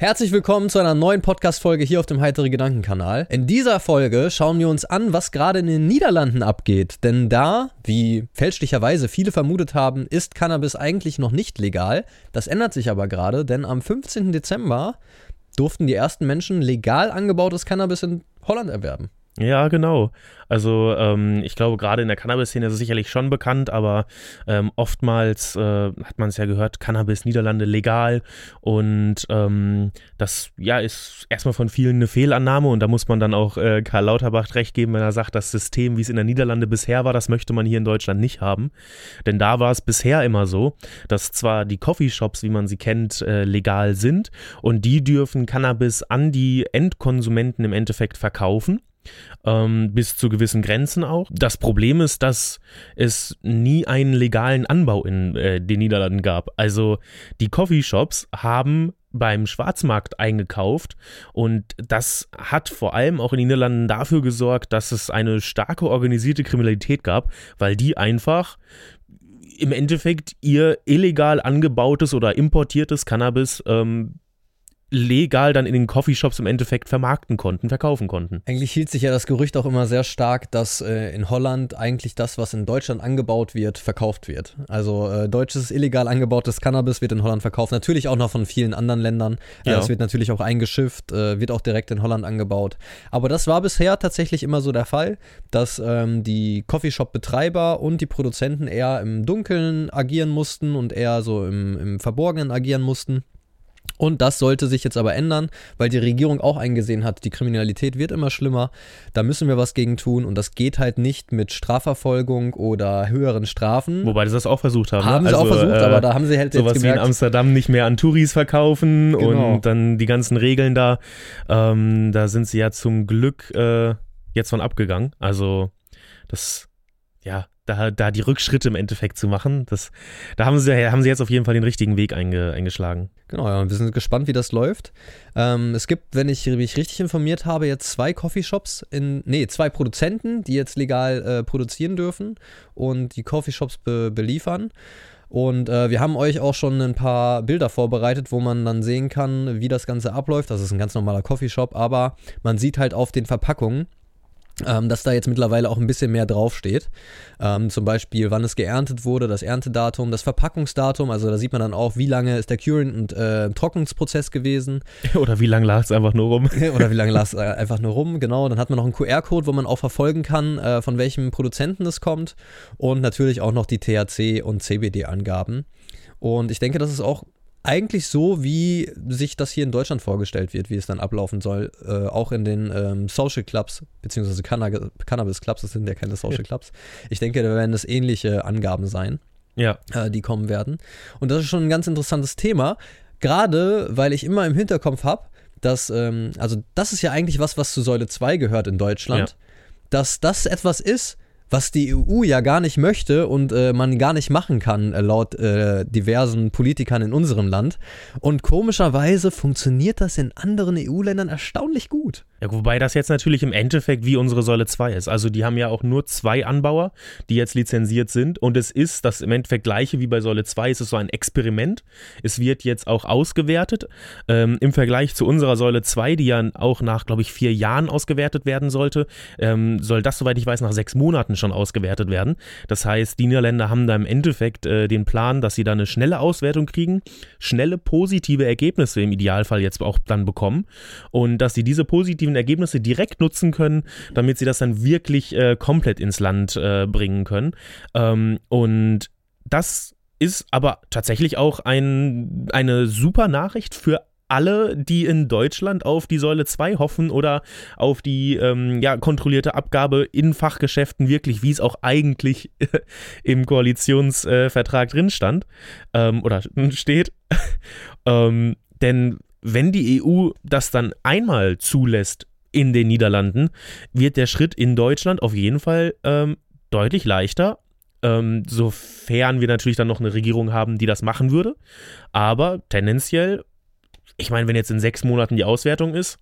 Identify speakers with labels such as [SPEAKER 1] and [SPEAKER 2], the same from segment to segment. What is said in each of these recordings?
[SPEAKER 1] Herzlich willkommen zu einer neuen Podcast-Folge hier auf dem Heitere Gedanken-Kanal. In dieser Folge schauen wir uns an, was gerade in den Niederlanden abgeht. Denn da, wie fälschlicherweise viele vermutet haben, ist Cannabis eigentlich noch nicht legal. Das ändert sich aber gerade, denn am 15. Dezember durften die ersten Menschen legal angebautes Cannabis in Holland erwerben.
[SPEAKER 2] Ja, genau. Also ähm, ich glaube, gerade in der Cannabis-Szene ist es sicherlich schon bekannt, aber ähm, oftmals äh, hat man es ja gehört, Cannabis Niederlande legal und ähm, das ja ist erstmal von vielen eine Fehlannahme und da muss man dann auch äh, Karl Lauterbach recht geben, wenn er sagt, das System, wie es in der Niederlande bisher war, das möchte man hier in Deutschland nicht haben. Denn da war es bisher immer so, dass zwar die Coffeeshops, wie man sie kennt, äh, legal sind und die dürfen Cannabis an die Endkonsumenten im Endeffekt verkaufen ähm, bis zu gewissen Grenzen auch. Das Problem ist, dass es nie einen legalen Anbau in äh, den Niederlanden gab. Also die Coffeeshops haben beim Schwarzmarkt eingekauft und das hat vor allem auch in den Niederlanden dafür gesorgt, dass es eine starke organisierte Kriminalität gab, weil die einfach im Endeffekt ihr illegal angebautes oder importiertes Cannabis ähm, legal dann in den Coffeeshops im Endeffekt vermarkten konnten, verkaufen konnten.
[SPEAKER 1] Eigentlich hielt sich ja das Gerücht auch immer sehr stark, dass äh, in Holland eigentlich das, was in Deutschland angebaut wird, verkauft wird. Also äh, deutsches illegal angebautes Cannabis wird in Holland verkauft, natürlich auch noch von vielen anderen Ländern. Äh, ja. Es wird natürlich auch eingeschifft, äh, wird auch direkt in Holland angebaut. Aber das war bisher tatsächlich immer so der Fall, dass ähm, die Coffeeshop-Betreiber und die Produzenten eher im Dunkeln agieren mussten und eher so im, im Verborgenen agieren mussten. Und das sollte sich jetzt aber ändern, weil die Regierung auch eingesehen hat, die Kriminalität wird immer schlimmer. Da müssen wir was gegen tun und das geht halt nicht mit Strafverfolgung oder höheren Strafen.
[SPEAKER 2] Wobei sie das auch versucht haben. Ne?
[SPEAKER 1] Haben ne? sie also, auch versucht, äh, aber da haben sie halt
[SPEAKER 2] sowas jetzt gemerkt, wie in Amsterdam nicht mehr an Touris verkaufen genau. und dann die ganzen Regeln da. Ähm, da sind sie ja zum Glück äh, jetzt von abgegangen. Also das, ja, da, da die Rückschritte im Endeffekt zu machen. Das, da haben sie, haben sie jetzt auf jeden Fall den richtigen Weg einge, eingeschlagen.
[SPEAKER 1] Genau, ja, und wir sind gespannt, wie das läuft. Ähm, es gibt, wenn ich mich richtig informiert habe, jetzt zwei Coffeeshops in, nee, zwei Produzenten, die jetzt legal äh, produzieren dürfen und die Coffeeshops be beliefern. Und äh, wir haben euch auch schon ein paar Bilder vorbereitet, wo man dann sehen kann, wie das Ganze abläuft. Das ist ein ganz normaler Coffeeshop, aber man sieht halt auf den Verpackungen, ähm, dass da jetzt mittlerweile auch ein bisschen mehr draufsteht. Ähm, zum Beispiel, wann es geerntet wurde, das Erntedatum, das Verpackungsdatum, also da sieht man dann auch, wie lange ist der Curing- und äh, Trocknungsprozess gewesen.
[SPEAKER 2] Oder wie lange lag es einfach nur rum.
[SPEAKER 1] Oder wie lange lag es äh, einfach nur rum, genau. Dann hat man noch einen QR-Code, wo man auch verfolgen kann, äh, von welchem Produzenten es kommt. Und natürlich auch noch die THC- und CBD-Angaben. Und ich denke, das ist auch eigentlich so, wie sich das hier in Deutschland vorgestellt wird, wie es dann ablaufen soll. Äh, auch in den ähm, Social Clubs, beziehungsweise Canna Cannabis Clubs, das sind ja keine Social Clubs. Ich denke, da werden es ähnliche Angaben sein,
[SPEAKER 2] ja.
[SPEAKER 1] äh, die kommen werden. Und das ist schon ein ganz interessantes Thema, gerade weil ich immer im Hinterkopf habe, dass, ähm, also das ist ja eigentlich was, was zu Säule 2 gehört in Deutschland, ja. dass das etwas ist, was die EU ja gar nicht möchte und äh, man gar nicht machen kann, äh, laut äh, diversen Politikern in unserem Land. Und komischerweise funktioniert das in anderen EU-Ländern erstaunlich gut.
[SPEAKER 2] Ja, wobei das jetzt natürlich im Endeffekt wie unsere Säule 2 ist. Also die haben ja auch nur zwei Anbauer, die jetzt lizenziert sind. Und es ist das im Endeffekt gleiche wie bei Säule 2. Es ist so ein Experiment. Es wird jetzt auch ausgewertet. Ähm, Im Vergleich zu unserer Säule 2, die ja auch nach, glaube ich, vier Jahren ausgewertet werden sollte, ähm, soll das, soweit ich weiß, nach sechs Monaten schon ausgewertet werden. Das heißt, die Niederländer haben da im Endeffekt äh, den Plan, dass sie da eine schnelle Auswertung kriegen, schnelle positive Ergebnisse im Idealfall jetzt auch dann bekommen. Und dass sie diese positiven positiven Ergebnisse direkt nutzen können, damit sie das dann wirklich äh, komplett ins Land äh, bringen können. Ähm, und das ist aber tatsächlich auch ein, eine super Nachricht für alle, die in Deutschland auf die Säule 2 hoffen oder auf die ähm, ja, kontrollierte Abgabe in Fachgeschäften wirklich, wie es auch eigentlich im Koalitionsvertrag äh, drin stand ähm, oder steht. ähm, denn wenn die EU das dann einmal zulässt in den Niederlanden, wird der Schritt in Deutschland auf jeden Fall ähm, deutlich leichter. Ähm, sofern wir natürlich dann noch eine Regierung haben, die das machen würde. Aber tendenziell, ich meine, wenn jetzt in sechs Monaten die Auswertung ist,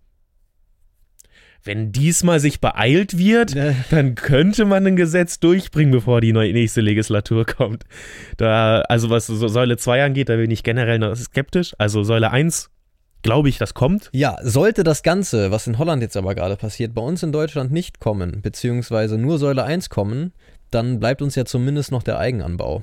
[SPEAKER 2] wenn diesmal sich beeilt wird, dann könnte man ein Gesetz durchbringen, bevor die nächste Legislatur kommt. Da, also was Säule 2 angeht, da bin ich generell noch skeptisch. Also Säule 1 glaube ich, das kommt.
[SPEAKER 1] Ja, sollte das Ganze, was in Holland jetzt aber gerade passiert, bei uns in Deutschland nicht kommen, beziehungsweise nur Säule 1 kommen, dann bleibt uns ja zumindest noch der Eigenanbau.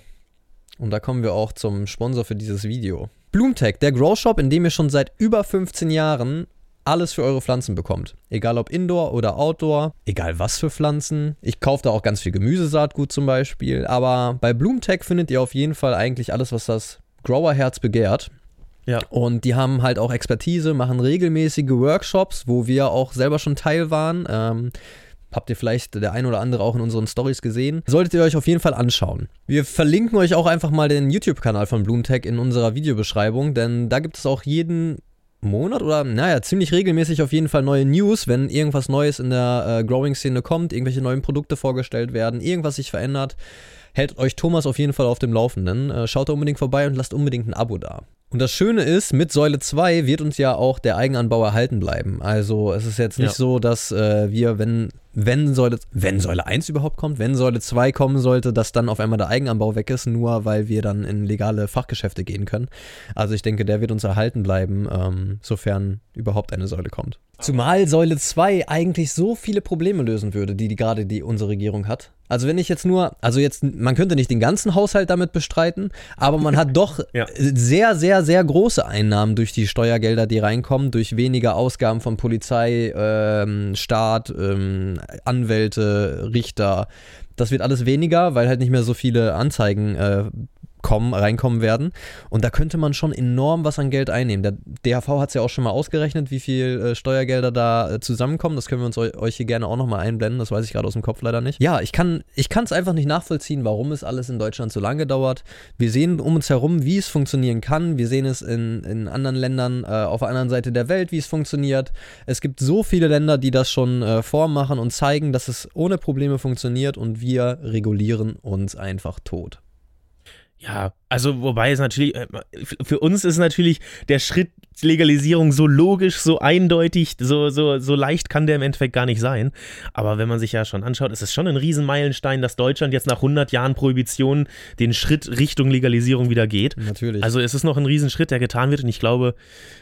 [SPEAKER 1] Und da kommen wir auch zum Sponsor für dieses Video. Bloomtech, der Grow Shop, in dem ihr schon seit über 15 Jahren alles für eure Pflanzen bekommt. Egal ob Indoor oder Outdoor, egal was für Pflanzen. Ich kaufe da auch ganz viel Gemüsesaatgut zum Beispiel. Aber bei Bloomtech findet ihr auf jeden Fall eigentlich alles, was das Growerherz begehrt.
[SPEAKER 2] Ja.
[SPEAKER 1] Und die haben halt auch Expertise, machen regelmäßige Workshops, wo wir auch selber schon Teil waren. Ähm, habt ihr vielleicht der ein oder andere auch in unseren Stories gesehen. Solltet ihr euch auf jeden Fall anschauen. Wir verlinken euch auch einfach mal den YouTube-Kanal von Bloomtech in unserer Videobeschreibung, denn da gibt es auch jeden Monat oder naja, ziemlich regelmäßig auf jeden Fall neue News, wenn irgendwas Neues in der äh, Growing-Szene kommt, irgendwelche neuen Produkte vorgestellt werden, irgendwas sich verändert. Hält euch Thomas auf jeden Fall auf dem Laufenden. Äh, schaut da unbedingt vorbei und lasst unbedingt ein Abo da. Und das Schöne ist, mit Säule 2 wird uns ja auch der Eigenanbau erhalten bleiben. Also es ist jetzt nicht ja. so, dass äh, wir, wenn, wenn, Säule, wenn Säule 1 überhaupt kommt, wenn Säule 2 kommen sollte, dass dann auf einmal der Eigenanbau weg ist, nur weil wir dann in legale Fachgeschäfte gehen können. Also ich denke, der wird uns erhalten bleiben, ähm, sofern überhaupt eine Säule kommt. Zumal Säule 2 eigentlich so viele Probleme lösen würde, die, die gerade die unsere Regierung hat. Also wenn ich jetzt nur, also jetzt, man könnte nicht den ganzen Haushalt damit bestreiten, aber man hat doch ja. sehr, sehr, sehr große Einnahmen durch die Steuergelder, die reinkommen, durch weniger Ausgaben von Polizei, ähm, Staat, ähm, Anwälte, Richter. Das wird alles weniger, weil halt nicht mehr so viele Anzeigen äh, kommen, reinkommen werden. Und da könnte man schon enorm was an Geld einnehmen. Der DHV hat es ja auch schon mal ausgerechnet, wie viel äh, Steuergelder da äh, zusammenkommen. Das können wir uns euch hier gerne auch nochmal einblenden. Das weiß ich gerade aus dem Kopf leider nicht. Ja, ich kann es einfach nicht nachvollziehen, warum es alles in Deutschland so lange dauert. Wir sehen um uns herum, wie es funktionieren kann. Wir sehen es in, in anderen Ländern äh, auf der anderen Seite der Welt, wie es funktioniert. Es gibt so viele Länder, die das schon äh, vormachen und zeigen, dass es ohne Probleme funktioniert und wir regulieren uns einfach tot.
[SPEAKER 2] Ja, also wobei es natürlich, äh, für uns ist natürlich der Schritt Legalisierung so logisch, so eindeutig, so, so, so leicht kann der im Endeffekt gar nicht sein. Aber wenn man sich ja schon anschaut, ist es schon ein Riesenmeilenstein, dass Deutschland jetzt nach 100 Jahren Prohibition den Schritt Richtung Legalisierung wieder geht.
[SPEAKER 1] Natürlich.
[SPEAKER 2] Also es ist noch ein Riesenschritt, der getan wird und ich glaube,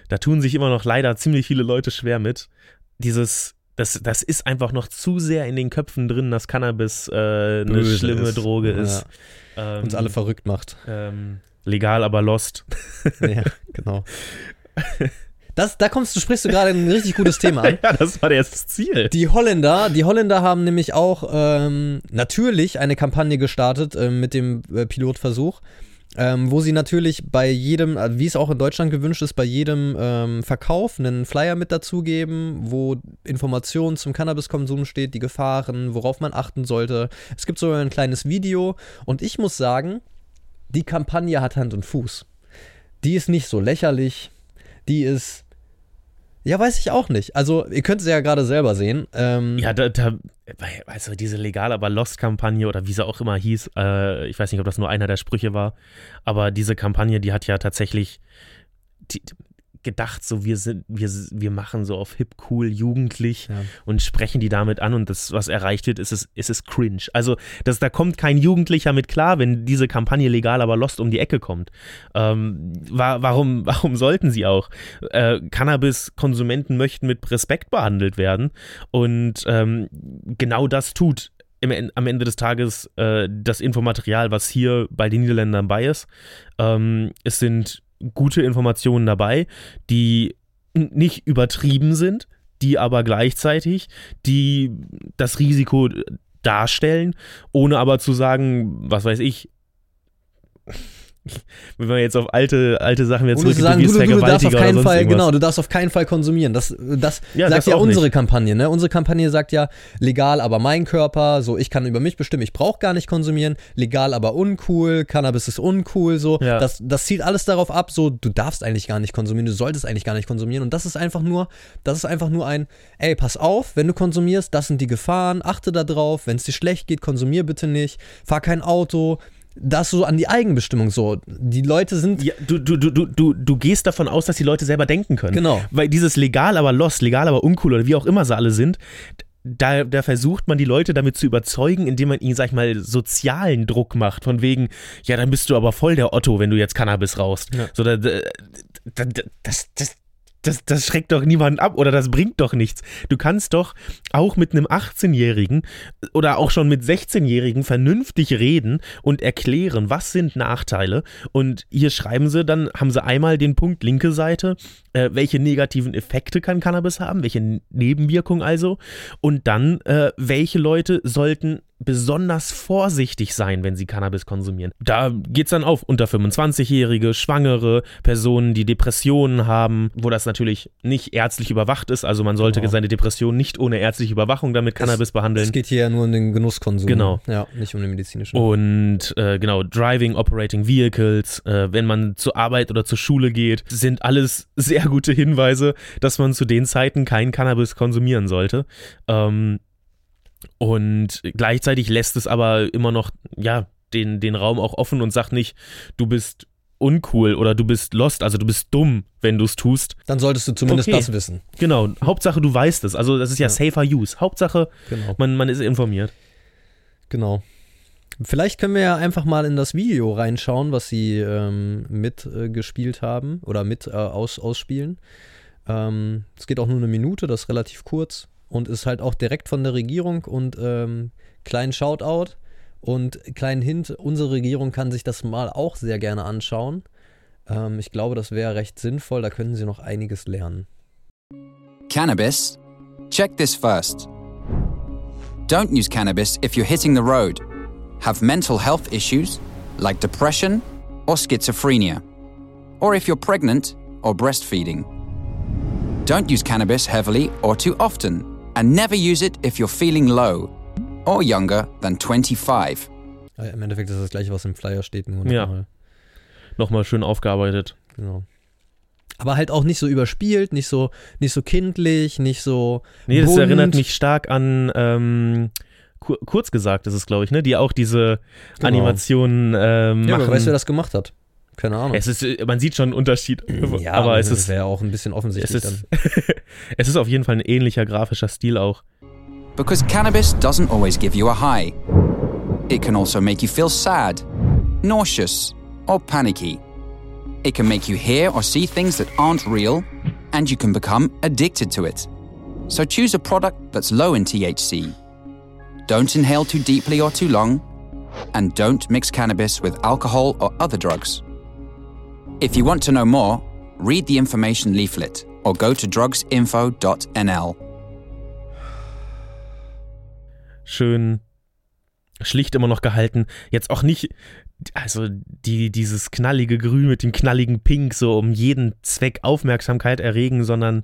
[SPEAKER 2] da tun sich immer noch leider ziemlich viele Leute schwer mit. Dieses das, das ist einfach noch zu sehr in den Köpfen drin, dass Cannabis äh, eine schlimme ist. Droge ist.
[SPEAKER 1] Ja. Ähm, Uns alle verrückt macht.
[SPEAKER 2] Ähm, legal, aber lost.
[SPEAKER 1] ja, genau. Das, da kommst du, sprichst du gerade ein richtig gutes Thema an.
[SPEAKER 2] ja, das war das Ziel.
[SPEAKER 1] Die Holländer, die Holländer haben nämlich auch ähm, natürlich eine Kampagne gestartet äh, mit dem äh, Pilotversuch ähm, wo sie natürlich bei jedem, äh, wie es auch in Deutschland gewünscht ist, bei jedem ähm, Verkauf einen Flyer mit dazugeben, wo Informationen zum Cannabiskonsum steht, die Gefahren, worauf man achten sollte. Es gibt sogar ein kleines Video und ich muss sagen, die Kampagne hat Hand und Fuß. Die ist nicht so lächerlich, die ist ja, weiß ich auch nicht. Also, ihr könnt es ja gerade selber sehen. Ähm
[SPEAKER 2] ja, da, da, also diese legal aber Lost-Kampagne oder wie sie auch immer hieß, äh, ich weiß nicht, ob das nur einer der Sprüche war, aber diese Kampagne, die hat ja tatsächlich, die, gedacht, so wir sind, wir, wir machen so auf hip, cool, jugendlich ja. und sprechen die damit an und das, was erreicht wird, ist es, ist es cringe. Also das, da kommt kein Jugendlicher mit klar, wenn diese Kampagne legal, aber lost um die Ecke kommt. Ähm, wa warum, warum sollten sie auch? Äh, Cannabis-Konsumenten möchten mit Respekt behandelt werden und ähm, genau das tut im, am Ende des Tages äh, das Infomaterial, was hier bei den Niederländern bei ist. Ähm, es sind gute Informationen dabei, die nicht übertrieben sind, die aber gleichzeitig die das Risiko darstellen, ohne aber zu sagen, was weiß ich, wenn wir jetzt auf alte, alte Sachen wieder
[SPEAKER 1] zurückgehen, sagen, du, du, du darfst auf keinen Fall, genau, du darfst auf keinen Fall konsumieren. Das, das ja, sagt das ja unsere nicht. Kampagne, ne? Unsere Kampagne sagt ja, legal, aber mein Körper, so ich kann über mich bestimmen, ich brauche gar nicht konsumieren, legal, aber uncool, Cannabis ist uncool, so. Ja. Das, das zielt alles darauf ab, so, du darfst eigentlich gar nicht konsumieren, du solltest eigentlich gar nicht konsumieren. Und das ist einfach nur, das ist einfach nur ein, ey, pass auf, wenn du konsumierst, das sind die Gefahren, achte da drauf, wenn es dir schlecht geht, konsumier bitte nicht, fahr kein Auto, das so an die Eigenbestimmung so. Die Leute sind.
[SPEAKER 2] Ja, du, du, du, du, du gehst davon aus, dass die Leute selber denken können.
[SPEAKER 1] Genau.
[SPEAKER 2] Weil dieses legal, aber lost, legal, aber uncool oder wie auch immer sie alle sind, da, da versucht man die Leute damit zu überzeugen, indem man ihnen, sag ich mal, sozialen Druck macht. Von wegen, ja, dann bist du aber voll der Otto, wenn du jetzt Cannabis rauchst. Ja. So, da, da, das, das, das, das schreckt doch niemanden ab oder das bringt doch nichts. Du kannst doch auch mit einem 18-Jährigen oder auch schon mit 16-Jährigen vernünftig reden und erklären, was sind Nachteile. Und hier schreiben sie, dann haben sie einmal den Punkt linke Seite, äh, welche negativen Effekte kann Cannabis haben, welche Nebenwirkungen also. Und dann, äh, welche Leute sollten besonders vorsichtig sein, wenn sie Cannabis konsumieren. Da geht es dann auf unter 25-Jährige, Schwangere, Personen, die Depressionen haben, wo das natürlich nicht ärztlich überwacht ist. Also man sollte genau. seine Depression nicht ohne ärztliche Überwachung damit Cannabis es, behandeln. Es
[SPEAKER 1] geht hier ja nur um den Genusskonsum.
[SPEAKER 2] Genau.
[SPEAKER 1] Ja, nicht um den medizinischen.
[SPEAKER 2] Und äh, genau, Driving, Operating Vehicles, äh, wenn man zur Arbeit oder zur Schule geht, sind alles sehr gute Hinweise, dass man zu den Zeiten kein Cannabis konsumieren sollte. Ähm, und gleichzeitig lässt es aber immer noch, ja, den, den Raum auch offen und sagt nicht, du bist uncool oder du bist lost, also du bist dumm, wenn du es tust.
[SPEAKER 1] Dann solltest du zumindest okay. das wissen.
[SPEAKER 2] Genau, Hauptsache du weißt es. Also das ist ja, ja. safer use. Hauptsache genau. man, man ist informiert.
[SPEAKER 1] Genau. Vielleicht können wir ja einfach mal in das Video reinschauen, was sie ähm, mitgespielt äh, haben oder mit äh, aus, ausspielen. Ähm, es geht auch nur eine Minute, das ist relativ kurz und ist halt auch direkt von der Regierung und ähm, kleinen Shoutout und kleinen Hint, unsere Regierung kann sich das mal auch sehr gerne anschauen. Ähm, ich glaube, das wäre recht sinnvoll, da können Sie noch einiges lernen.
[SPEAKER 3] Cannabis? Check this first. Don't use cannabis if you're hitting the road, have mental health issues like depression or schizophrenia, or if you're pregnant or breastfeeding. Don't use cannabis heavily or too often and never use it if you're feeling low or younger than 25.
[SPEAKER 1] Ja, Im Endeffekt ist das gleiche, was im Flyer steht, nur
[SPEAKER 2] ja. nochmal. Nochmal schön aufgearbeitet.
[SPEAKER 1] Genau. Aber halt auch nicht so überspielt, nicht so, nicht so kindlich, nicht so.
[SPEAKER 2] Nee, das erinnert mich stark an. Ähm, kurz gesagt ist es, glaube ich, ne? Die auch diese genau. Animationen ähm,
[SPEAKER 1] ja,
[SPEAKER 2] machen.
[SPEAKER 1] weißt du, wer das gemacht hat? Keine Ahnung.
[SPEAKER 2] Es ist, man sieht schon einen Unterschied.
[SPEAKER 1] Ja, aber es ist. wäre auch ein bisschen offensichtlich
[SPEAKER 2] es ist, es ist auf jeden Fall ein ähnlicher grafischer Stil auch.
[SPEAKER 3] Because cannabis doesn't always give you a high. It can also make you feel sad, nauseous, or panicky. It can make you hear or see things that aren't real, and you can become addicted to it. So choose a product that's low in THC. Don't inhale too deeply or too long, and don't mix cannabis with alcohol or other drugs. If you want to know more, read the information leaflet or go to drugsinfo.nl.
[SPEAKER 2] Schön schlicht immer noch gehalten. Jetzt auch nicht, also die, dieses knallige Grün mit dem knalligen Pink, so um jeden Zweck Aufmerksamkeit erregen, sondern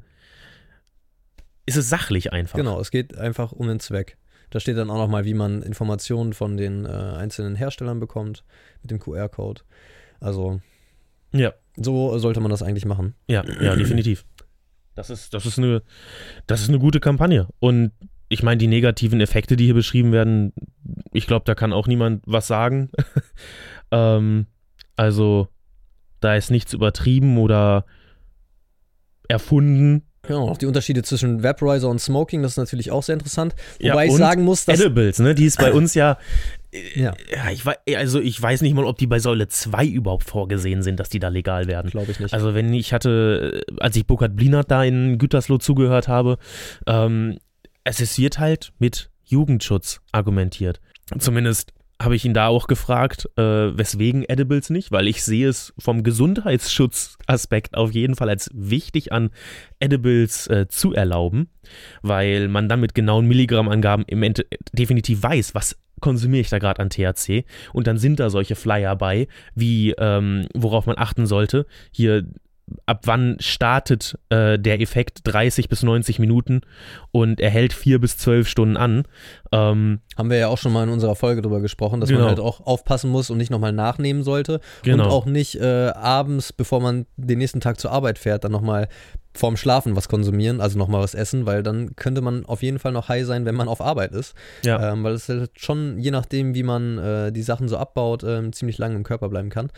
[SPEAKER 2] ist es sachlich einfach.
[SPEAKER 1] Genau, es geht einfach um den Zweck. Da steht dann auch nochmal, wie man Informationen von den äh, einzelnen Herstellern bekommt mit dem QR-Code. Also
[SPEAKER 2] ja.
[SPEAKER 1] So sollte man das eigentlich machen.
[SPEAKER 2] Ja, ja, definitiv. Das ist, das ist eine, das ist eine gute Kampagne. Und ich meine, die negativen Effekte, die hier beschrieben werden, ich glaube, da kann auch niemand was sagen. ähm, also, da ist nichts übertrieben oder erfunden.
[SPEAKER 1] Genau, auch die Unterschiede zwischen Vaporizer und Smoking, das ist natürlich auch sehr interessant. Wobei ja, ich sagen muss,
[SPEAKER 2] dass. Edibles, ne, die ist bei uns ja. Ja. ich, also ich weiß nicht mal, ob die bei Säule 2 überhaupt vorgesehen sind, dass die da legal werden.
[SPEAKER 1] Glaube ich nicht.
[SPEAKER 2] Also wenn ich hatte, als ich Burkhard Blinert da in Gütersloh zugehört habe, ähm, es wird halt mit Jugendschutz argumentiert. Zumindest habe ich ihn da auch gefragt, äh, weswegen Edibles nicht, weil ich sehe es vom Gesundheitsschutzaspekt auf jeden Fall als wichtig an, Edibles äh, zu erlauben, weil man dann mit genauen Milligrammangaben im Ende definitiv weiß, was konsumiere ich da gerade an THC und dann sind da solche Flyer bei, wie ähm, worauf man achten sollte. Hier ab wann startet äh, der Effekt 30 bis 90 Minuten und er hält 4 bis 12 Stunden an.
[SPEAKER 1] Ähm, Haben wir ja auch schon mal in unserer Folge drüber gesprochen, dass genau. man halt auch aufpassen muss und nicht nochmal nachnehmen sollte. Genau. Und auch nicht äh, abends, bevor man den nächsten Tag zur Arbeit fährt, dann nochmal vorm Schlafen was konsumieren, also nochmal was essen, weil dann könnte man auf jeden Fall noch high sein, wenn man auf Arbeit ist. Ja. Ähm, weil es halt schon, je nachdem, wie man äh, die Sachen so abbaut, äh, ziemlich lange im Körper bleiben kann.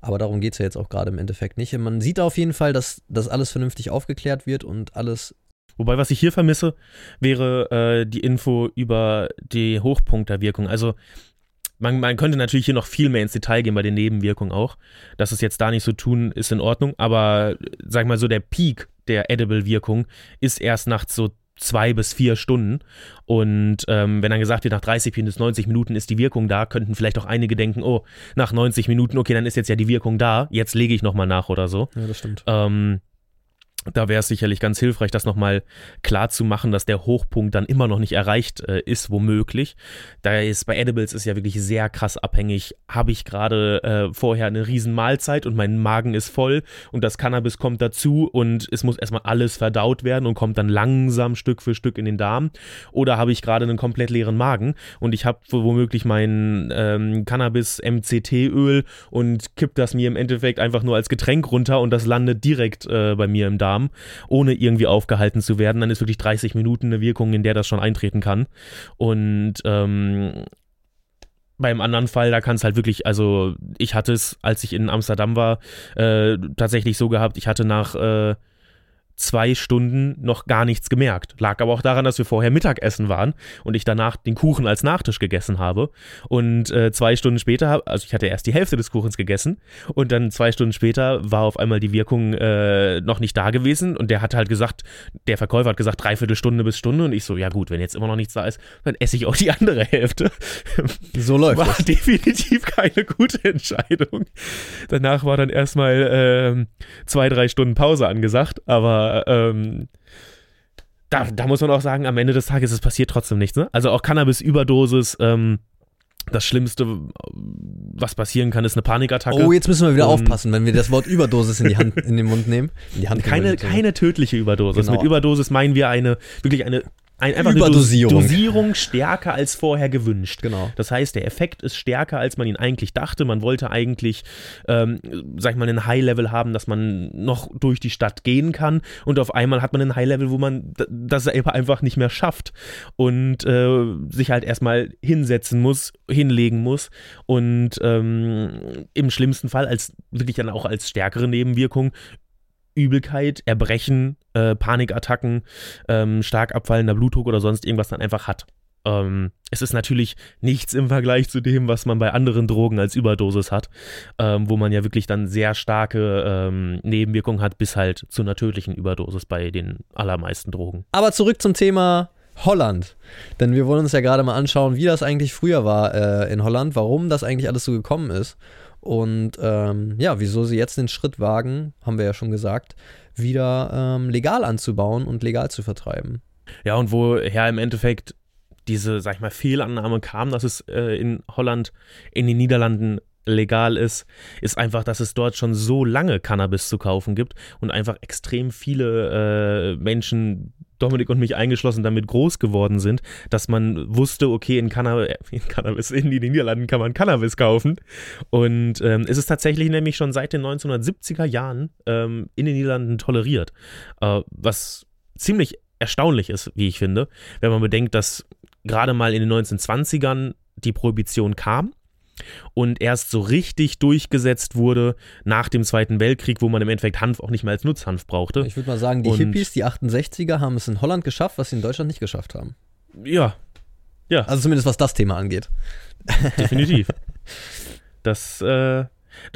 [SPEAKER 1] Aber darum geht es ja jetzt auch gerade im Endeffekt nicht. Man sieht auf jeden Fall, dass das alles vernünftig aufgeklärt wird und alles
[SPEAKER 2] Wobei, was ich hier vermisse, wäre äh, die Info über die Hochpunkterwirkung. Also man, man, könnte natürlich hier noch viel mehr ins Detail gehen bei den Nebenwirkungen auch. Dass es jetzt da nicht so tun, ist in Ordnung. Aber sag mal so, der Peak der Edible-Wirkung ist erst nach so zwei bis vier Stunden. Und ähm, wenn dann gesagt wird, nach 30 bis 90 Minuten ist die Wirkung da, könnten vielleicht auch einige denken, oh, nach 90 Minuten, okay, dann ist jetzt ja die Wirkung da, jetzt lege ich nochmal nach oder so.
[SPEAKER 1] Ja, das stimmt.
[SPEAKER 2] Ähm, da wäre es sicherlich ganz hilfreich, das nochmal klar zu machen, dass der Hochpunkt dann immer noch nicht erreicht äh, ist, womöglich. Da ist bei Edibles ist ja wirklich sehr krass abhängig. Habe ich gerade äh, vorher eine riesen Mahlzeit und mein Magen ist voll und das Cannabis kommt dazu und es muss erstmal alles verdaut werden und kommt dann langsam Stück für Stück in den Darm. Oder habe ich gerade einen komplett leeren Magen und ich habe womöglich mein ähm, Cannabis MCT-Öl und kipp das mir im Endeffekt einfach nur als Getränk runter und das landet direkt äh, bei mir im Darm Darm, ohne irgendwie aufgehalten zu werden, dann ist wirklich 30 Minuten eine Wirkung, in der das schon eintreten kann. Und ähm, beim anderen Fall, da kann es halt wirklich, also ich hatte es, als ich in Amsterdam war, äh, tatsächlich so gehabt, ich hatte nach äh, zwei Stunden noch gar nichts gemerkt. Lag aber auch daran, dass wir vorher Mittagessen waren und ich danach den Kuchen als Nachtisch gegessen habe. Und äh, zwei Stunden später, also ich hatte erst die Hälfte des Kuchens gegessen und dann zwei Stunden später war auf einmal die Wirkung äh, noch nicht da gewesen und der hat halt gesagt, der Verkäufer hat gesagt, dreiviertel Stunde bis Stunde und ich so, ja gut, wenn jetzt immer noch nichts da ist, dann esse ich auch die andere Hälfte.
[SPEAKER 1] So läuft
[SPEAKER 2] War
[SPEAKER 1] das.
[SPEAKER 2] definitiv keine gute Entscheidung. Danach war dann erstmal ähm, zwei, drei Stunden Pause angesagt, aber ähm, da, da muss man auch sagen, am Ende des Tages, es passiert trotzdem nichts. Ne? Also auch Cannabis-Überdosis, ähm, das Schlimmste, was passieren kann, ist eine Panikattacke.
[SPEAKER 1] Oh, jetzt müssen wir wieder
[SPEAKER 2] Und-
[SPEAKER 1] aufpassen, wenn wir das Wort Überdosis in die Hand, in den Mund nehmen. In die Hand
[SPEAKER 2] keine, keine tödliche Überdosis.
[SPEAKER 1] Genau.
[SPEAKER 2] Mit Überdosis meinen wir eine, wirklich eine, ein, einfach
[SPEAKER 1] Überdosierung.
[SPEAKER 2] eine Dos Dosierung stärker als vorher gewünscht.
[SPEAKER 1] Genau.
[SPEAKER 2] Das heißt, der Effekt ist stärker, als man ihn eigentlich dachte. Man wollte eigentlich, ähm, sag ich mal, einen High-Level haben, dass man noch durch die Stadt gehen kann. Und auf einmal hat man einen High-Level, wo man das einfach nicht mehr schafft. Und äh, sich halt erstmal hinsetzen muss, hinlegen muss. Und ähm, im schlimmsten Fall als wirklich dann auch als stärkere Nebenwirkung Übelkeit, Erbrechen, äh, Panikattacken, ähm, stark abfallender Blutdruck oder sonst irgendwas dann einfach hat. Ähm, es ist natürlich nichts im Vergleich zu dem, was man bei anderen Drogen als Überdosis hat, ähm, wo man ja wirklich dann sehr starke ähm, Nebenwirkungen hat, bis halt zu einer tödlichen Überdosis bei den allermeisten Drogen.
[SPEAKER 1] Aber zurück zum Thema Holland. Denn wir wollen uns ja gerade mal anschauen, wie das eigentlich früher war äh, in Holland, warum das eigentlich alles so gekommen ist. Und ähm, ja, wieso sie jetzt den Schritt wagen, haben wir ja schon gesagt, wieder ähm, legal anzubauen und legal zu vertreiben.
[SPEAKER 2] Ja, und woher im Endeffekt diese, sag ich mal, Fehlannahme kam, dass es äh, in Holland, in den Niederlanden legal ist, ist einfach, dass es dort schon so lange Cannabis zu kaufen gibt und einfach extrem viele äh, Menschen, Dominik und mich eingeschlossen, damit groß geworden sind, dass man wusste, okay, in, Canna in Cannabis, in den Niederlanden kann man Cannabis kaufen. Und ähm, es ist tatsächlich nämlich schon seit den 1970er Jahren ähm, in den Niederlanden toleriert, äh, was ziemlich erstaunlich ist, wie ich finde, wenn man bedenkt, dass gerade mal in den 1920ern die Prohibition kam und erst so richtig durchgesetzt wurde nach dem Zweiten Weltkrieg, wo man im Endeffekt Hanf auch nicht mehr als Nutzhanf brauchte.
[SPEAKER 1] Ich würde mal sagen, die
[SPEAKER 2] Und-
[SPEAKER 1] Hippies, die 68er, haben es in Holland geschafft, was sie in Deutschland nicht geschafft haben.
[SPEAKER 2] Ja, ja,
[SPEAKER 1] Also zumindest was das Thema angeht.
[SPEAKER 2] definitiv. Das, äh,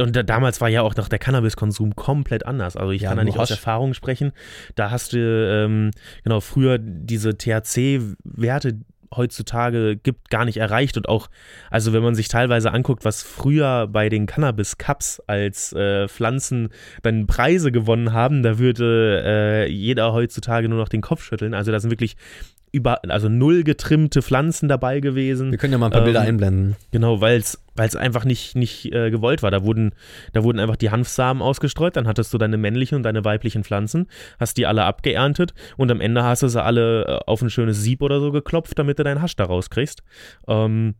[SPEAKER 2] und da, damals war ja auch noch der Cannabiskonsum komplett anders. Also ich
[SPEAKER 1] Ja,
[SPEAKER 2] kann da nicht aus. Erfahrung sprechen. Da hast du, ähm, genau, früher diese THC-Werte heutzutage gibt, gar nicht erreicht und auch, also wenn man sich teilweise anguckt, was früher bei den Cannabis-Cups als äh, Pflanzen dann Preise gewonnen haben, da würde äh, jeder heutzutage nur noch den Kopf schütteln. Also da sind wirklich über, also null getrimmte Pflanzen dabei gewesen.
[SPEAKER 1] Wir können ja mal ein paar
[SPEAKER 2] Ähm,
[SPEAKER 1] Bilder einblenden.
[SPEAKER 2] Genau, weil es einfach nicht, nicht äh, gewollt war. Da wurden, da wurden einfach die Hanfsamen ausgestreut, dann hattest du deine männlichen und deine weiblichen Pflanzen, hast die alle abgeerntet und am Ende hast du sie alle äh, auf ein schönes Sieb oder so geklopft, damit du deinen Hasch da rauskriegst. Ähm,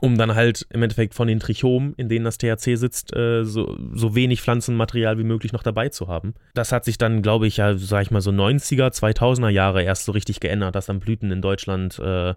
[SPEAKER 2] um dann halt im Endeffekt von den Trichomen, in denen das THC sitzt, äh, so, so wenig Pflanzenmaterial wie möglich noch dabei zu haben. Das hat sich dann, glaube ich, ja, sag ich mal, so 90er, 2000er Jahre erst so richtig geändert, dass dann Blüten in Deutschland äh, äh,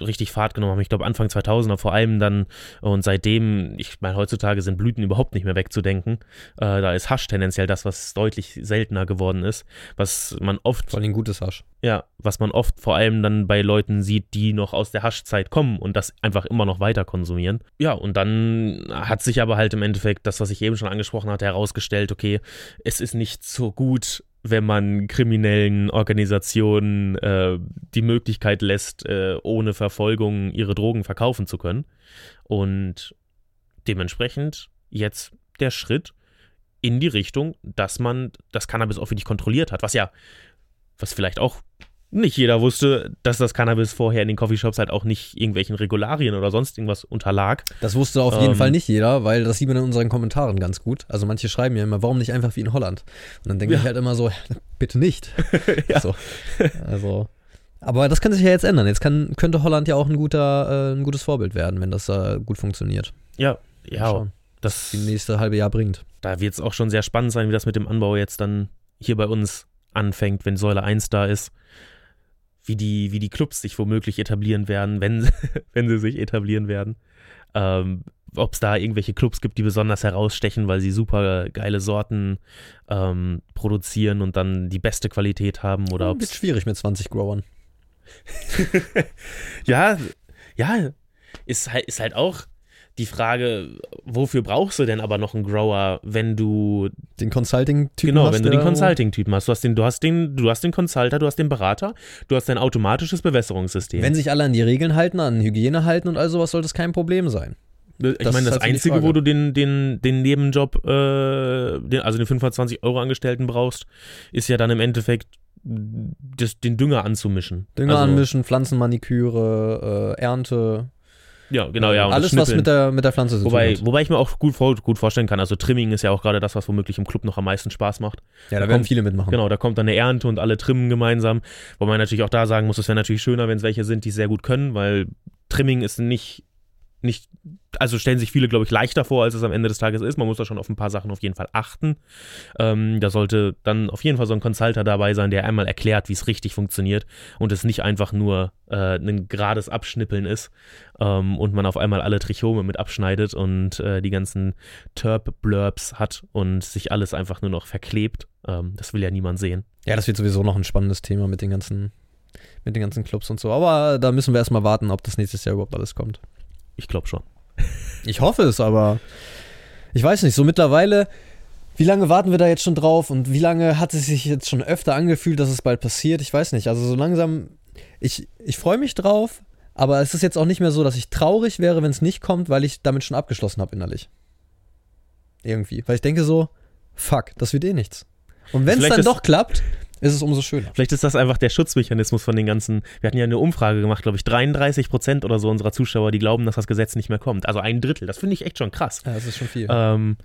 [SPEAKER 2] richtig Fahrt genommen haben. Ich glaube, Anfang 2000er vor allem dann. Und seitdem, ich meine, heutzutage sind Blüten überhaupt nicht mehr wegzudenken. Äh, da ist Hasch tendenziell das, was deutlich seltener geworden ist, was man oft
[SPEAKER 1] Vor allem gutes Hasch.
[SPEAKER 2] Ja, was man oft vor allem dann bei Leuten sieht, die noch aus der Haschzeit kommen und das einfach immer noch weiter konsumieren. Ja, und dann hat sich aber halt im Endeffekt das, was ich eben schon angesprochen hatte, herausgestellt, okay, es ist nicht so gut, wenn man kriminellen Organisationen äh, die Möglichkeit lässt, äh, ohne Verfolgung ihre Drogen verkaufen zu können. Und dementsprechend jetzt der Schritt in die Richtung, dass man das Cannabis auch wirklich kontrolliert hat, was ja, was vielleicht auch nicht jeder wusste, dass das Cannabis vorher in den Coffeeshops halt auch nicht irgendwelchen Regularien oder sonst irgendwas unterlag.
[SPEAKER 1] Das wusste auf jeden ähm, Fall nicht jeder, weil das sieht man in unseren Kommentaren ganz gut. Also manche schreiben ja immer, warum nicht einfach wie in Holland? Und dann denke ja. ich halt immer so, bitte nicht. ja. so. Also. Aber das kann sich ja jetzt ändern. Jetzt kann, könnte Holland ja auch ein, guter, äh, ein gutes Vorbild werden, wenn das äh, gut funktioniert.
[SPEAKER 2] Ja, ja. Schauen,
[SPEAKER 1] das die nächste halbe Jahr bringt.
[SPEAKER 2] Da wird es auch schon sehr spannend sein, wie das mit dem Anbau jetzt dann hier bei uns anfängt, wenn Säule 1 da ist wie die, wie die Clubs sich womöglich etablieren werden, wenn, wenn sie sich etablieren werden. Ähm, Ob es da irgendwelche Clubs gibt, die besonders herausstechen, weil sie super geile Sorten ähm, produzieren und dann die beste Qualität haben. Oder
[SPEAKER 1] oh, wird schwierig mit 20 Growern.
[SPEAKER 2] ja, ja, ist halt, ist halt auch die Frage, wofür brauchst du denn aber noch einen Grower, wenn du
[SPEAKER 1] den Consulting-Typen
[SPEAKER 2] genau, hast? Genau, wenn du den Consulting-Typen hast. Du hast den, du hast den, du hast den Consulter, du hast den Berater, du hast dein automatisches Bewässerungssystem.
[SPEAKER 1] Wenn sich alle an die Regeln halten, an Hygiene halten und all sowas, sollte es kein Problem sein.
[SPEAKER 2] Ich das meine, das halt Einzige, wo du den, den, den Nebenjob, äh, den, also den 520 Euro Angestellten brauchst, ist ja dann im Endeffekt das, den Dünger anzumischen.
[SPEAKER 1] Dünger also, anmischen, Pflanzenmaniküre, äh, Ernte,
[SPEAKER 2] ja, genau, ja.
[SPEAKER 1] Alles, was mit der, mit der Pflanze
[SPEAKER 2] zu wobei, tun hat. Wobei ich mir auch gut, gut vorstellen kann, also Trimming ist ja auch gerade das, was womöglich im Club noch am meisten Spaß macht.
[SPEAKER 1] Ja, da, da werden kommt, viele mitmachen.
[SPEAKER 2] Genau, da kommt dann eine Ernte und alle trimmen gemeinsam. Wobei man natürlich auch da sagen muss, es wäre natürlich schöner, wenn es welche sind, die es sehr gut können, weil Trimming ist nicht nicht, also stellen sich viele, glaube ich, leichter vor, als es am Ende des Tages ist. Man muss da schon auf ein paar Sachen auf jeden Fall achten. Ähm, da sollte dann auf jeden Fall so ein Consulter dabei sein, der einmal erklärt, wie es richtig funktioniert und es nicht einfach nur äh, ein gerades Abschnippeln ist ähm, und man auf einmal alle Trichome mit abschneidet und äh, die ganzen Terp-Blurbs hat und sich alles einfach nur noch verklebt. Ähm, das will ja niemand sehen.
[SPEAKER 1] Ja, das wird sowieso noch ein spannendes Thema mit den ganzen mit den ganzen Clubs und so. Aber da müssen wir erstmal warten, ob das nächstes Jahr überhaupt alles kommt.
[SPEAKER 2] Ich glaube schon.
[SPEAKER 1] Ich hoffe es, aber ich weiß nicht, so mittlerweile, wie lange warten wir da jetzt schon drauf und wie lange hat es sich jetzt schon öfter angefühlt, dass es bald passiert? Ich weiß nicht. Also so langsam, ich, ich freue mich drauf, aber es ist jetzt auch nicht mehr so, dass ich traurig wäre, wenn es nicht kommt, weil ich damit schon abgeschlossen habe innerlich. Irgendwie. Weil ich denke so, fuck, das wird eh nichts. Und wenn es dann doch klappt, ist es umso schöner.
[SPEAKER 2] Vielleicht ist das einfach der Schutzmechanismus von den ganzen. Wir hatten ja eine Umfrage gemacht, glaube ich, 33 Prozent oder so unserer Zuschauer, die glauben, dass das Gesetz nicht mehr kommt. Also ein Drittel. Das finde ich echt schon krass.
[SPEAKER 1] Ja, das ist schon viel.
[SPEAKER 2] Ähm,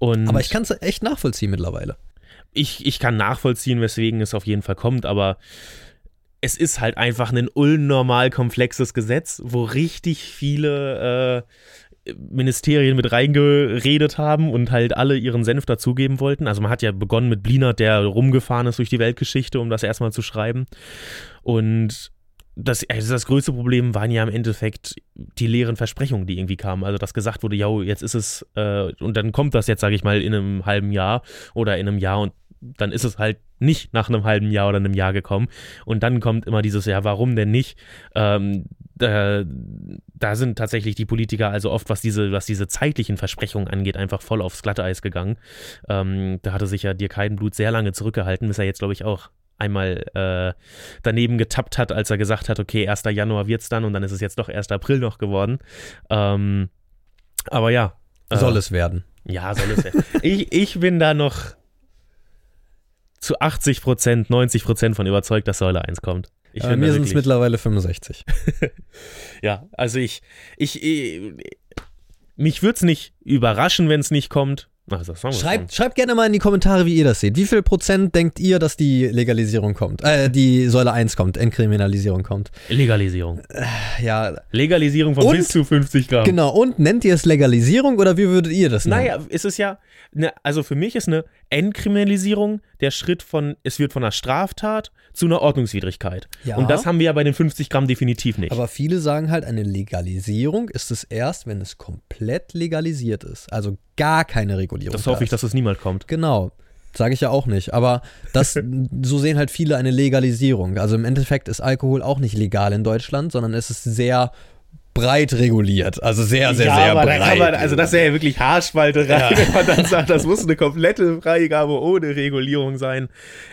[SPEAKER 1] aber ich kann es echt nachvollziehen mittlerweile.
[SPEAKER 2] Ich, ich kann nachvollziehen, weswegen es auf jeden Fall kommt, aber es ist halt einfach ein unnormal komplexes Gesetz, wo richtig viele äh, Ministerien mit reingeredet haben und halt alle ihren Senf dazugeben wollten. Also man hat ja begonnen mit Blinert, der rumgefahren ist durch die Weltgeschichte, um das erstmal zu schreiben. Und das, also das größte Problem waren ja im Endeffekt die leeren Versprechungen, die irgendwie kamen. Also dass gesagt wurde, ja, jetzt ist es, äh, und dann kommt das jetzt, sage ich mal, in einem halben Jahr oder in einem Jahr und dann ist es halt nicht nach einem halben Jahr oder einem Jahr gekommen. Und dann kommt immer dieses, ja, warum denn nicht? Ähm, da, da sind tatsächlich die Politiker also oft, was diese, was diese zeitlichen Versprechungen angeht, einfach voll aufs Glatteis gegangen. Ähm, da hatte sich ja Dirk Heidenblut sehr lange zurückgehalten, bis er jetzt, glaube ich, auch einmal äh, daneben getappt hat, als er gesagt hat, okay, 1. Januar wird es dann und dann ist es jetzt doch 1. April noch geworden. Ähm, aber ja.
[SPEAKER 1] Äh, soll es werden.
[SPEAKER 2] Ja, soll es werden. ich, ich bin da noch zu 80 Prozent, 90 Prozent von überzeugt, dass Säule 1 kommt.
[SPEAKER 1] Äh, mir sind es mittlerweile 65.
[SPEAKER 2] ja, also ich, ich, ich mich würde es nicht überraschen, wenn es nicht kommt.
[SPEAKER 1] Ach, schreibt, schreibt gerne mal in die Kommentare, wie ihr das seht. Wie viel Prozent denkt ihr, dass die Legalisierung kommt? Äh, die Säule 1 kommt, Entkriminalisierung kommt.
[SPEAKER 2] Legalisierung.
[SPEAKER 1] Äh, ja.
[SPEAKER 2] Legalisierung von und, bis zu 50 Gramm.
[SPEAKER 1] Genau, und nennt ihr es Legalisierung oder wie würdet ihr das nennen?
[SPEAKER 2] Naja, ist es ja, ne, also für mich ist eine Entkriminalisierung der Schritt von, es wird von einer Straftat zu einer Ordnungswidrigkeit. Ja. Und das haben wir ja bei den 50 Gramm definitiv nicht.
[SPEAKER 1] Aber viele sagen halt, eine Legalisierung ist es erst, wenn es komplett legalisiert ist. Also gar keine Regulierung.
[SPEAKER 2] Das hoffe ich, dass es niemals kommt.
[SPEAKER 1] Genau. Sage ich ja auch nicht. Aber das, so sehen halt viele eine Legalisierung. Also im Endeffekt ist Alkohol auch nicht legal in Deutschland, sondern es ist sehr breit reguliert. Also sehr, sehr,
[SPEAKER 2] ja,
[SPEAKER 1] sehr
[SPEAKER 2] aber
[SPEAKER 1] breit.
[SPEAKER 2] da kann man, also das wäre ja wirklich Haarspalterei,
[SPEAKER 1] Ja.
[SPEAKER 2] wenn man dann sagt, das muss eine komplette Freigabe ohne Regulierung sein.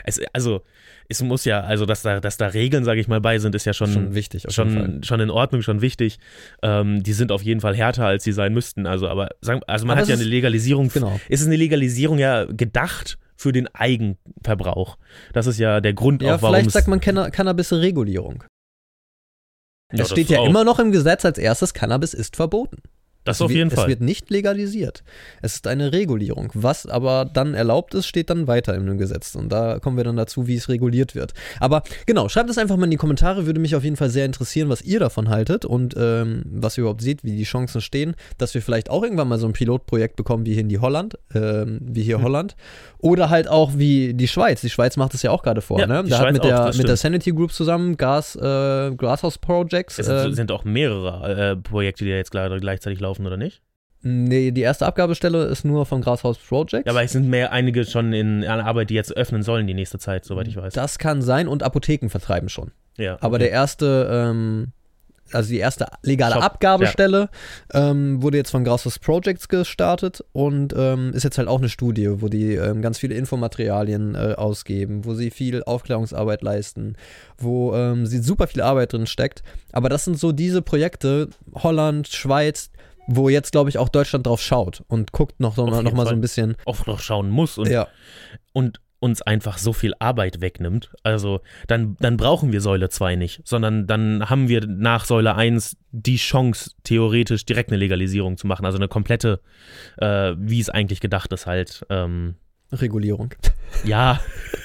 [SPEAKER 2] Es, also es muss ja, also dass da, dass da Regeln, sage ich mal, bei sind, ist ja schon,
[SPEAKER 1] Schon wichtig,
[SPEAKER 2] schon, schon in Ordnung, schon wichtig. Ähm, die sind auf jeden Fall härter, als sie sein müssten. Also, aber sagen, also man
[SPEAKER 1] Aber
[SPEAKER 2] hat ja
[SPEAKER 1] ist-
[SPEAKER 2] eine Legalisierung.
[SPEAKER 1] genau.
[SPEAKER 2] Ist es eine Legalisierung ja gedacht für den Eigenverbrauch? Das ist ja der Grund
[SPEAKER 1] ja,
[SPEAKER 2] auch, warum
[SPEAKER 1] vielleicht sagt man Canna Cannabis-Regulierung.
[SPEAKER 2] Ja, das
[SPEAKER 1] steht ja
[SPEAKER 2] auch.
[SPEAKER 1] immer noch im Gesetz als erstes, Cannabis ist verboten.
[SPEAKER 2] Das
[SPEAKER 1] Es
[SPEAKER 2] auf
[SPEAKER 1] wird-
[SPEAKER 2] jeden Fall.
[SPEAKER 1] Es wird nicht legalisiert. Es ist eine Regulierung. Was aber dann erlaubt ist, steht dann weiter in dem Gesetz. Und da kommen wir dann dazu, wie es reguliert wird. Aber genau, schreibt es einfach mal in die Kommentare. Würde mich auf jeden Fall sehr interessieren, was ihr davon haltet und ähm, was ihr überhaupt seht, wie die Chancen stehen, dass wir vielleicht auch irgendwann mal so ein Pilotprojekt bekommen wie hier in die Holland, ähm, wie hier
[SPEAKER 2] Hm.
[SPEAKER 1] Holland. Oder halt auch wie die Schweiz. Die Schweiz macht es ja auch gerade vor.
[SPEAKER 2] Ja,
[SPEAKER 1] ne? Da hat mit
[SPEAKER 2] auch,
[SPEAKER 1] der, mit der. Sanity Group zusammen Gas, äh, Glasshouse Projects.
[SPEAKER 2] es
[SPEAKER 1] äh,
[SPEAKER 2] sind, sind auch mehrere äh, Projekte, die ja jetzt gleichzeitig laufen, oder nicht?
[SPEAKER 1] Nee, die erste Abgabestelle ist nur vom Grashaus Project.
[SPEAKER 2] Ja, aber es sind mehr einige schon in Arbeit, die jetzt öffnen sollen die nächste Zeit, soweit ich weiß.
[SPEAKER 1] das kann sein und Apotheken vertreiben schon.
[SPEAKER 2] ja,
[SPEAKER 1] Aber
[SPEAKER 2] okay.
[SPEAKER 1] der erste, ähm, also die erste legale
[SPEAKER 2] Shop,
[SPEAKER 1] Abgabestelle ähm, wurde jetzt von Grashaus Projects gestartet und ähm, ist jetzt halt auch eine Studie, wo die ähm, ganz viele Infomaterialien äh, ausgeben, wo sie viel Aufklärungsarbeit leisten, wo ähm, sie super viel Arbeit drin steckt. Aber das sind so diese Projekte, Holland, Schweiz, wo jetzt, glaube ich, auch Deutschland drauf schaut und guckt noch, noch, mal- noch mal so ein bisschen.
[SPEAKER 2] auch noch schauen muss und,
[SPEAKER 1] ja.
[SPEAKER 2] und uns einfach so viel Arbeit wegnimmt. Also dann, dann brauchen wir Säule 2 nicht, sondern dann haben wir nach Säule 1 die Chance, theoretisch direkt eine Legalisierung zu machen. Also eine komplette, äh, wie es eigentlich gedacht ist, halt. Ähm,
[SPEAKER 1] Regulierung.
[SPEAKER 2] ja,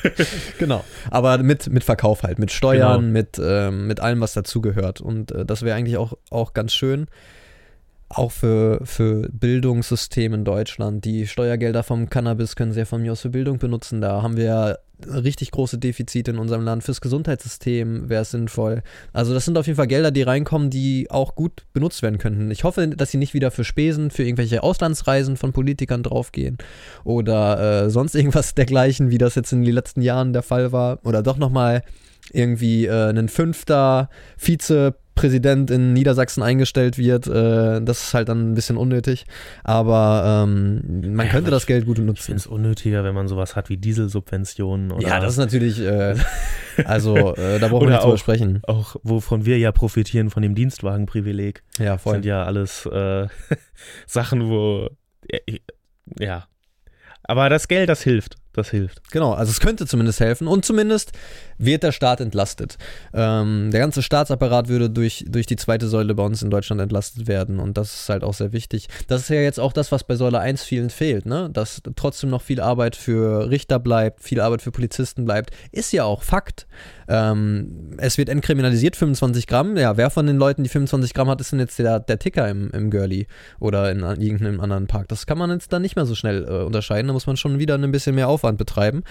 [SPEAKER 1] Genau. Aber mit, mit Verkauf halt, mit Steuern,
[SPEAKER 2] Genau.
[SPEAKER 1] mit, ähm, mit allem, was dazugehört. Und äh, das wäre eigentlich auch, auch ganz schön. Auch für, für Bildungssystem in Deutschland. Die Steuergelder vom Cannabis können sie ja von mir aus für Bildung benutzen. Da haben wir richtig große Defizite in unserem Land. Fürs Gesundheitssystem wäre es sinnvoll. Also das sind auf jeden Fall Gelder, die reinkommen, die auch gut benutzt werden könnten. Ich hoffe, dass sie nicht wieder für Spesen, für irgendwelche Auslandsreisen von Politikern draufgehen oder äh, sonst irgendwas dergleichen, wie das jetzt in den letzten Jahren der Fall war. Oder doch nochmal irgendwie äh, ein fünfter Vizepräsident in Niedersachsen eingestellt wird. Äh, das ist halt dann ein bisschen unnötig. Aber ähm, man
[SPEAKER 2] Ja,
[SPEAKER 1] könnte das Geld gut
[SPEAKER 2] ich
[SPEAKER 1] nutzen.
[SPEAKER 2] finde es unnötiger, wenn man sowas hat wie Dieselsubventionen oder
[SPEAKER 1] Ja, das ist natürlich, äh, also äh, da brauchen wir nicht drüber sprechen.
[SPEAKER 2] auch, wovon wir ja profitieren von dem Dienstwagenprivileg.
[SPEAKER 1] Ja,
[SPEAKER 2] Das
[SPEAKER 1] voll.
[SPEAKER 2] sind ja alles äh, Sachen, wo äh, ja. Aber das Geld, das hilft. Das hilft.
[SPEAKER 1] Genau, also es könnte zumindest helfen und zumindest wird der Staat entlastet. Ähm, der ganze Staatsapparat würde durch, durch die zweite Säule bei uns in Deutschland entlastet werden und das ist halt auch sehr wichtig. Das ist ja jetzt auch das, was bei Säule 1 vielen fehlt, ne? dass trotzdem noch viel Arbeit für Richter bleibt, viel Arbeit für Polizisten bleibt, ist ja auch Fakt. Ähm, es wird entkriminalisiert, 25 Gramm. Ja, wer von den Leuten, die 25 Gramm hat, ist denn jetzt der, der Ticker im, im Girlie oder in irgendeinem anderen Park? Das kann man jetzt dann nicht mehr so schnell äh, unterscheiden. Da muss man schon wieder ein bisschen mehr Aufwand betreiben.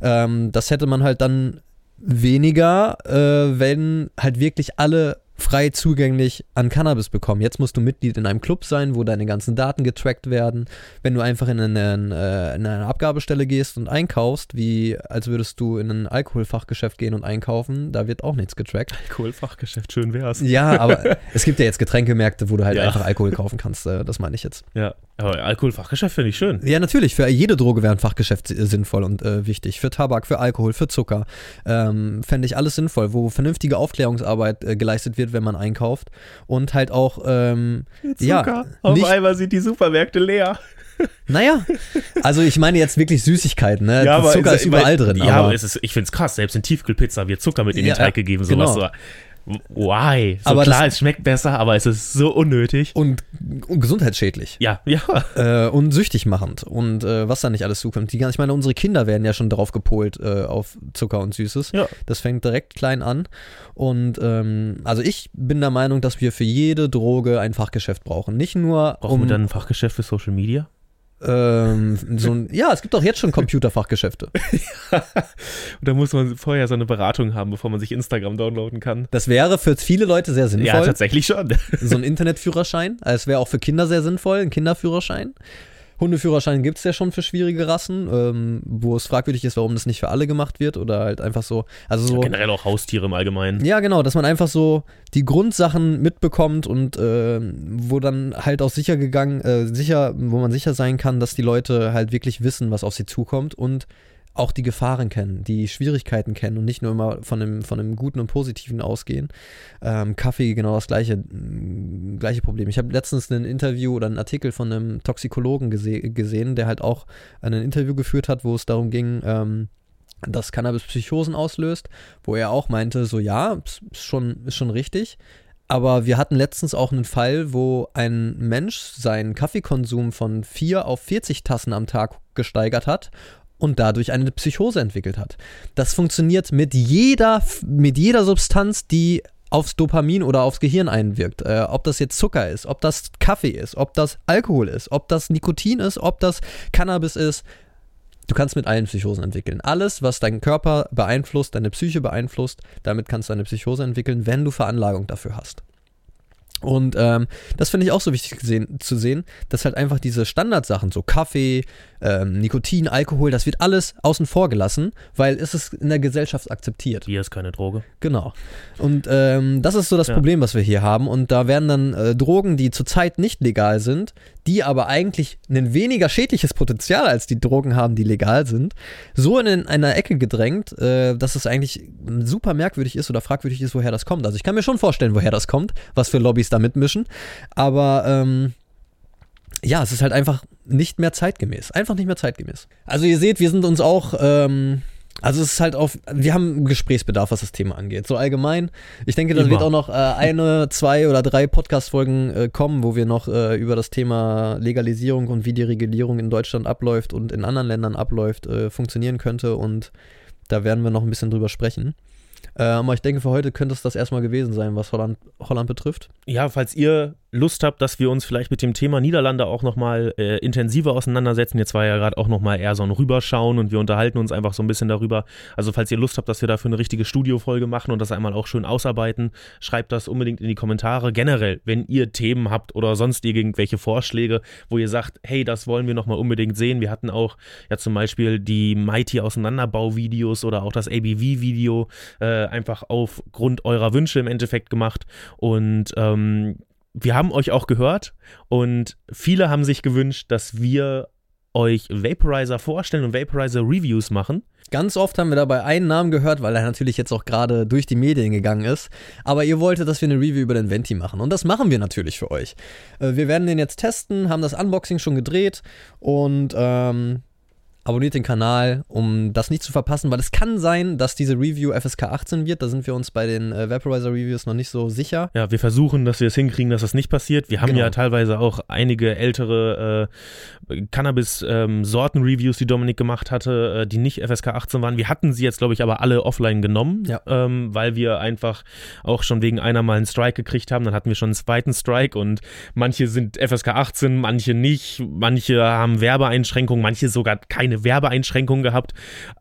[SPEAKER 1] Ähm, das hätte man halt dann weniger, äh, wenn halt wirklich alle frei zugänglich an Cannabis bekommen. Jetzt musst du Mitglied in einem Club sein, wo deine ganzen Daten getrackt werden. Wenn du einfach in eine, äh, in eine Abgabestelle gehst und einkaufst, wie als würdest du in ein Alkoholfachgeschäft gehen und einkaufen, da wird auch nichts getrackt.
[SPEAKER 2] Alkoholfachgeschäft, schön wär's.
[SPEAKER 1] Ja, aber es gibt ja jetzt Getränkemärkte, wo du halt
[SPEAKER 2] Ja.
[SPEAKER 1] einfach Alkohol kaufen kannst. Äh, das meine ich jetzt.
[SPEAKER 2] Ja, aber Alkoholfachgeschäft finde ich schön.
[SPEAKER 1] Ja, natürlich. Für jede Droge wäre ein Fachgeschäft si- sinnvoll und äh, wichtig. Für Tabak, für Alkohol, für Zucker. Ähm, Fände ich alles sinnvoll, wo vernünftige Aufklärungsarbeit äh, geleistet wird, wenn man einkauft. Und halt auch, ähm, ja,
[SPEAKER 2] Auf
[SPEAKER 1] nicht,
[SPEAKER 2] einmal sind die Supermärkte leer.
[SPEAKER 1] naja, also ich meine jetzt wirklich Süßigkeiten, ne?
[SPEAKER 2] Ja,
[SPEAKER 1] Zucker
[SPEAKER 2] es-
[SPEAKER 1] ist überall
[SPEAKER 2] weil-
[SPEAKER 1] drin.
[SPEAKER 2] Ja,
[SPEAKER 1] aber,
[SPEAKER 2] aber es ist, ich finde es krass. Selbst in Tiefkühlpizza wird Zucker mit in
[SPEAKER 1] Ja,
[SPEAKER 2] den Teig gegeben. Sowas
[SPEAKER 1] genau.
[SPEAKER 2] so. Why? So
[SPEAKER 1] Aber
[SPEAKER 2] klar,
[SPEAKER 1] das-
[SPEAKER 2] es schmeckt besser, aber es ist so unnötig.
[SPEAKER 1] und, und gesundheitsschädlich.
[SPEAKER 2] Ja, ja.
[SPEAKER 1] äh, und süchtig machend und äh, was da nicht alles zukommt. Die, ich meine, unsere Kinder werden ja schon drauf gepolt äh, auf Zucker und Süßes.
[SPEAKER 2] Ja.
[SPEAKER 1] Das fängt direkt klein an. Und ähm, also ich bin der Meinung, dass wir für jede Droge ein Fachgeschäft brauchen. Nicht nur
[SPEAKER 2] Brauchen
[SPEAKER 1] um
[SPEAKER 2] wir dann ein Fachgeschäft für Social Media?
[SPEAKER 1] Ähm, so ein, ja, es gibt auch jetzt schon Computerfachgeschäfte.
[SPEAKER 2] Oder muss man vorher so eine Beratung haben, bevor man sich Instagram downloaden kann?
[SPEAKER 1] Das wäre für viele Leute sehr
[SPEAKER 2] Ja,
[SPEAKER 1] sinnvoll.
[SPEAKER 2] tatsächlich schon.
[SPEAKER 1] so ein Internetführerschein. Also Es wäre auch für Kinder sehr sinnvoll, ein Kinderführerschein. Hundeführerschein gibt es ja schon für schwierige Rassen, ähm, wo es fragwürdig ist, warum das nicht für alle gemacht wird oder halt einfach so. Also so.
[SPEAKER 2] Ja, generell auch Haustiere im Allgemeinen.
[SPEAKER 1] Ja, genau, dass man einfach so die Grundsachen mitbekommt und äh, wo dann halt auch sicher gegangen, äh, sicher, wo man sicher sein kann, dass die Leute halt wirklich wissen, was auf sie zukommt und auch die Gefahren kennen, die Schwierigkeiten kennen und nicht nur immer von dem, von dem Guten und Positiven ausgehen. Ähm, Kaffee, genau das gleiche, mm, gleiche Problem. Ich habe letztens ein Interview oder einen Artikel von einem Toxikologen gese gesehen, der halt auch ein Interview geführt hat, wo es darum ging, ähm, dass Cannabis Psychosen auslöst, wo er auch meinte, so ja, ist schon, ist schon richtig. Aber wir hatten letztens auch einen Fall, wo ein Mensch seinen Kaffeekonsum von 4 auf 40 Tassen am Tag gesteigert hat und dadurch eine Psychose entwickelt hat. Das funktioniert mit jeder, mit jeder Substanz, die aufs Dopamin oder aufs Gehirn einwirkt. Äh, ob das jetzt Zucker ist, ob das Kaffee ist, ob das Alkohol ist, ob das Nikotin ist, ob das Cannabis ist. Du kannst mit allen Psychosen entwickeln. Alles, was deinen Körper beeinflusst, deine Psyche beeinflusst, damit kannst du eine Psychose entwickeln, wenn du Veranlagung dafür hast. Und ähm, das finde ich auch so wichtig gesehen, zu sehen, dass halt einfach diese Standardsachen, so Kaffee, ähm, Nikotin, Alkohol, das wird alles außen vor gelassen, weil es ist in der Gesellschaft akzeptiert.
[SPEAKER 2] Bier ist keine Droge.
[SPEAKER 1] Genau. Und ähm, das ist so das ja. Problem, was wir hier haben. Und da werden dann äh, Drogen, die zurzeit nicht legal sind, die aber eigentlich ein weniger schädliches Potenzial als die Drogen haben, die legal sind, so in einer Ecke gedrängt, äh, dass es eigentlich super merkwürdig ist oder fragwürdig ist, woher das kommt. Also ich kann mir schon vorstellen, woher das kommt, was für Lobbys da mitmischen. Aber ähm, ja, es ist halt einfach nicht mehr zeitgemäß. Einfach nicht mehr zeitgemäß. Also ihr seht, wir sind uns auch, ähm, also es ist halt auf, wir haben Gesprächsbedarf, was das Thema angeht. So allgemein. Ich denke, da wird auch noch äh, eine, zwei oder drei Podcast-Folgen äh, kommen, wo wir noch äh, über das Thema Legalisierung und wie die Regulierung in Deutschland abläuft und in anderen Ländern abläuft, äh, funktionieren könnte. Und da werden wir noch ein bisschen drüber sprechen. Äh, aber ich denke, für heute könnte es das erstmal gewesen sein, was Holland, Holland betrifft.
[SPEAKER 2] Ja, falls ihr Lust habt, dass wir uns vielleicht mit dem Thema Niederlande auch nochmal äh, intensiver auseinandersetzen. Jetzt war ja gerade auch nochmal eher so ein Rüberschauen und wir unterhalten uns einfach so ein bisschen darüber. Also falls ihr Lust habt, dass wir dafür eine richtige Studiofolge machen und das einmal auch schön ausarbeiten, schreibt das unbedingt in die Kommentare. Generell, wenn ihr Themen habt oder sonst irgendwelche Vorschläge, wo ihr sagt, hey, das wollen wir nochmal unbedingt sehen. Wir hatten auch ja zum Beispiel die Mighty Auseinanderbau-Videos oder auch das ABV-Video äh, einfach aufgrund eurer Wünsche im Endeffekt gemacht und ähm, wir haben euch auch gehört und viele haben sich gewünscht, dass wir euch Vaporizer vorstellen und Vaporizer Reviews machen.
[SPEAKER 1] Ganz oft haben wir dabei einen Namen gehört, weil er natürlich jetzt auch gerade durch die Medien gegangen ist. Aber ihr wolltet, dass wir eine Review über den Venti machen. Und das machen wir natürlich für euch. Äh, wir werden den jetzt testen, haben das Unboxing schon gedreht und ähm, abonniert den Kanal, um das nicht zu verpassen, weil es kann sein, dass diese Review FSK 18 wird. Da sind wir uns bei den äh, Vaporizer Reviews noch nicht so sicher.
[SPEAKER 2] Ja, wir versuchen, dass wir es hinkriegen, dass das nicht passiert. Wir haben genau. ja teilweise auch einige ältere äh, Cannabis-Sorten-Reviews, ähm, die Dominik gemacht hatte, äh, die nicht FSK 18 waren. Wir hatten sie jetzt, glaube ich, aber alle offline genommen, ja. ähm, weil wir einfach auch schon wegen einer mal einen Strike gekriegt haben. Dann hatten wir schon einen zweiten Strike und manche sind FSK 18, manche nicht, manche haben Werbeeinschränkungen, manche sogar keine keine Werbeeinschränkungen gehabt.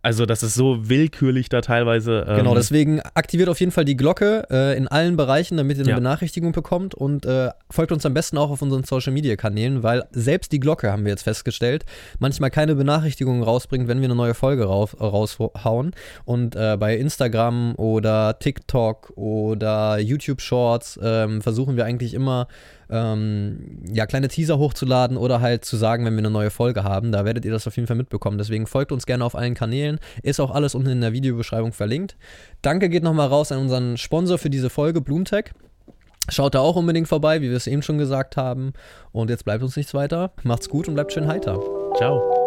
[SPEAKER 2] Also das ist so willkürlich da teilweise.
[SPEAKER 1] Ähm genau, deswegen aktiviert auf jeden Fall die Glocke äh, in allen Bereichen, damit ihr eine ja. Benachrichtigung bekommt und äh, folgt uns am besten auch auf unseren Social Media Kanälen, weil selbst die Glocke haben wir jetzt festgestellt, manchmal keine Benachrichtigungen rausbringt, wenn wir eine neue Folge raus, raushauen. Und äh, bei Instagram oder TikTok oder YouTube Shorts ähm, versuchen wir eigentlich immer ähm, ja, kleine Teaser hochzuladen oder halt zu sagen, wenn wir eine neue Folge haben. Da werdet ihr das auf jeden Fall mitbekommen. Deswegen folgt uns gerne auf allen Kanälen. Ist auch alles unten in der Videobeschreibung verlinkt. Danke geht nochmal raus an unseren Sponsor für diese Folge, Bloomtech. Schaut da auch unbedingt vorbei, wie wir es eben schon gesagt haben. Und jetzt bleibt uns nichts weiter. Macht's gut und bleibt schön heiter.
[SPEAKER 2] Ciao.